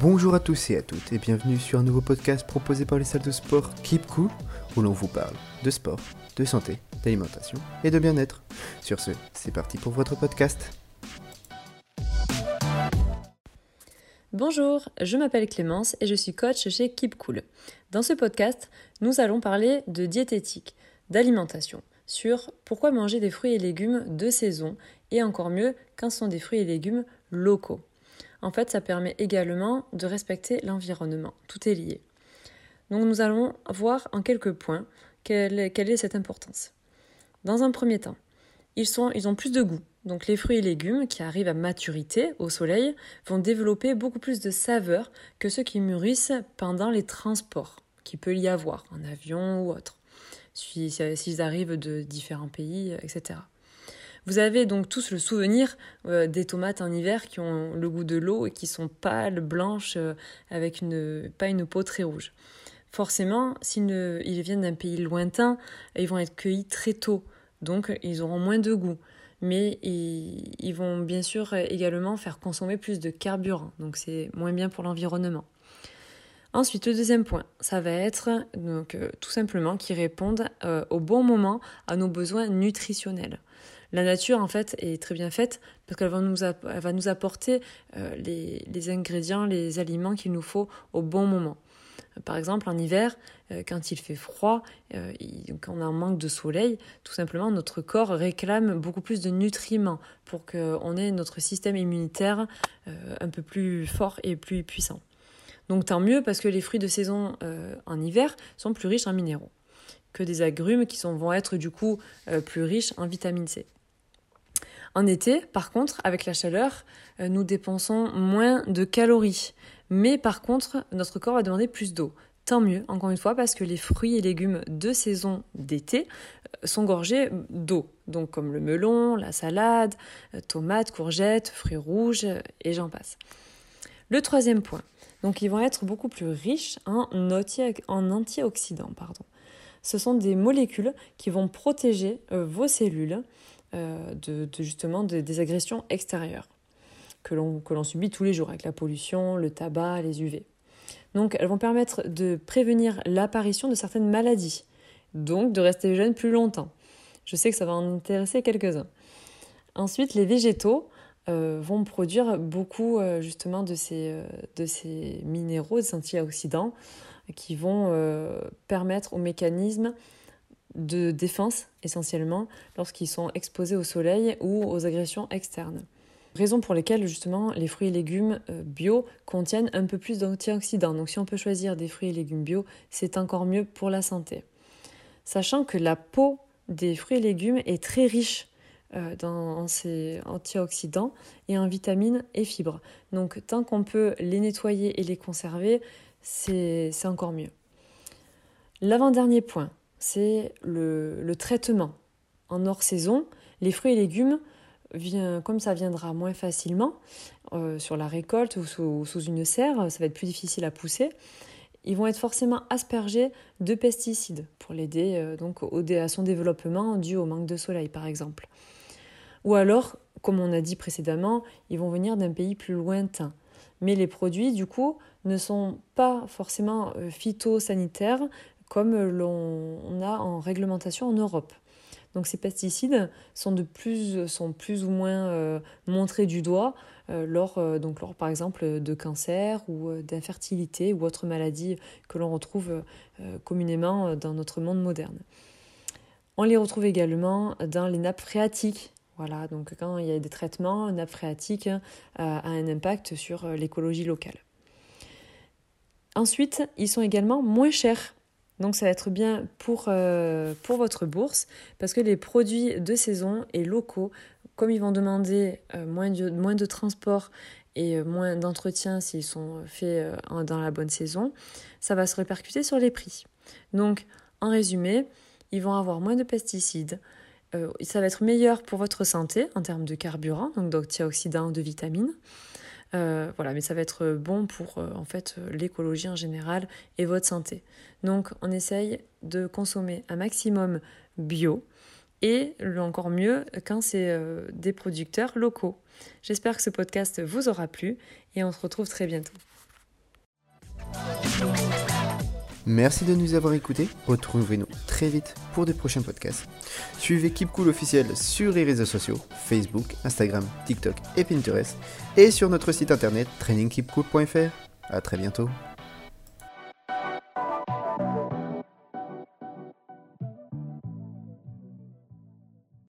Bonjour à tous et à toutes et bienvenue sur un nouveau podcast proposé par les salles de sport Keep Cool où l'on vous parle de sport, de santé, d'alimentation et de bien-être. Sur ce, c'est parti pour votre podcast. Bonjour, je m'appelle Clémence et je suis coach chez Keep Cool. Dans ce podcast, nous allons parler de diététique, d'alimentation, sur pourquoi manger des fruits et légumes de saison et encore mieux quand sont des fruits et légumes locaux. En fait, ça permet également de respecter l'environnement. Tout est lié. Donc nous allons voir en quelques points quelle est, cette importance. Dans un premier temps, ils, sont, ils ont plus de goût. Donc les fruits et légumes qui arrivent à maturité au soleil vont développer beaucoup plus de saveur que ceux qui mûrissent pendant les transports qu'il peut y avoir en avion ou autre, s'ils arrivent de différents pays, etc. Vous avez donc tous le souvenir euh, des tomates en hiver qui ont le goût de l'eau et qui sont pâles, blanches, euh, avec pas une peau très rouge. Forcément, s'ils viennent d'un pays lointain, ils vont être cueillis très tôt, donc ils auront moins de goût. Mais ils, ils vont bien sûr également faire consommer plus de carburant, donc c'est moins bien pour l'environnement. Ensuite, le deuxième point, ça va être donc euh, tout simplement qu'ils répondent au bon moment à nos besoins nutritionnels. La nature, en fait, est très bien faite parce qu'elle va nous, apporter euh, les, ingrédients, les aliments qu'il nous faut au bon moment. Par exemple, en hiver, euh, quand il fait froid, euh, quand on a un manque de soleil, tout simplement, notre corps réclame beaucoup plus de nutriments pour qu'on ait notre système immunitaire un peu plus fort et plus puissant. Donc tant mieux parce que les fruits de saison en hiver sont plus riches en minéraux que des agrumes qui vont être du coup plus riches en vitamine C. En été, par contre, avec la chaleur, euh, nous dépensons moins de calories. Mais par contre, notre corps va demander plus d'eau. Tant mieux, encore une fois, parce que les fruits et légumes de saison d'été euh, sont gorgés d'eau. Donc comme le melon, la salade, euh, tomates, courgettes, fruits rouges, et j'en passe. Le troisième point, donc ils vont être beaucoup plus riches en, antioxydants. Pardon. Ce sont des molécules qui vont protéger vos cellules euh, de, justement des agressions extérieures que l'on subit tous les jours avec la pollution, le tabac, les UV. Donc elles vont permettre de prévenir l'apparition de certaines maladies, donc de rester jeune plus longtemps. Je sais que ça va en intéresser quelques-uns. Ensuite, les végétaux euh, vont produire beaucoup euh, justement de ces, de ces minéraux, des antioxydants, qui vont permettre au mécanisme de défense essentiellement lorsqu'ils sont exposés au soleil ou aux agressions externes. Raison pour lesquelles justement les fruits et légumes euh, bio contiennent un peu plus d'antioxydants. Donc si on peut choisir des fruits et légumes bio, c'est encore mieux pour la santé. Sachant que la peau des fruits et légumes est très riche euh, dans ces antioxydants et en vitamines et fibres. Donc tant qu'on peut les nettoyer et les conserver, c'est encore mieux. L'avant-dernier point, c'est le, traitement. En hors saison, les fruits et légumes, comme ça viendra moins facilement euh, sur la récolte ou sous, une serre, ça va être plus difficile à pousser, ils vont être forcément aspergés de pesticides pour l'aider euh, donc à son développement dû au manque de soleil par exemple. Ou alors, comme on a dit précédemment, ils vont venir d'un pays plus lointain. Mais les produits, du coup, ne sont pas forcément euh, phytosanitaires, comme l'on a en réglementation en Europe. Donc ces pesticides sont, de plus, sont plus ou moins euh, montrés du doigt euh, lors, euh, donc lors, par exemple, de cancer ou d'infertilité ou autres maladies que l'on retrouve communément dans notre monde moderne. On les retrouve également dans les nappes phréatiques. Voilà, donc quand il y a des traitements, une nappe phréatique a un impact sur l'écologie locale. Ensuite, ils sont également moins chers donc ça va être bien pour, euh, pour votre bourse parce que les produits de saison et locaux, comme ils vont demander euh, moins, de, moins de transport et euh, moins d'entretien s'ils sont faits dans la bonne saison, ça va se répercuter sur les prix. Donc en résumé, ils vont avoir moins de pesticides, ça va être meilleur pour votre santé en termes de carburant, donc d'antioxydants, de vitamines. Euh, voilà, mais ça va être bon pour euh, en fait l'écologie en général et votre santé. Donc on essaye de consommer un maximum bio et encore mieux quand c'est euh, des producteurs locaux. J'espère que ce podcast vous aura plu et on se retrouve très bientôt. Merci de nous avoir écoutés. Retrouvez-nous très vite pour de prochains podcasts. Suivez Keep Cool officiel sur les réseaux sociaux Facebook, Instagram, TikTok et Pinterest et sur notre site internet trainingkeepcool.fr. À très bientôt.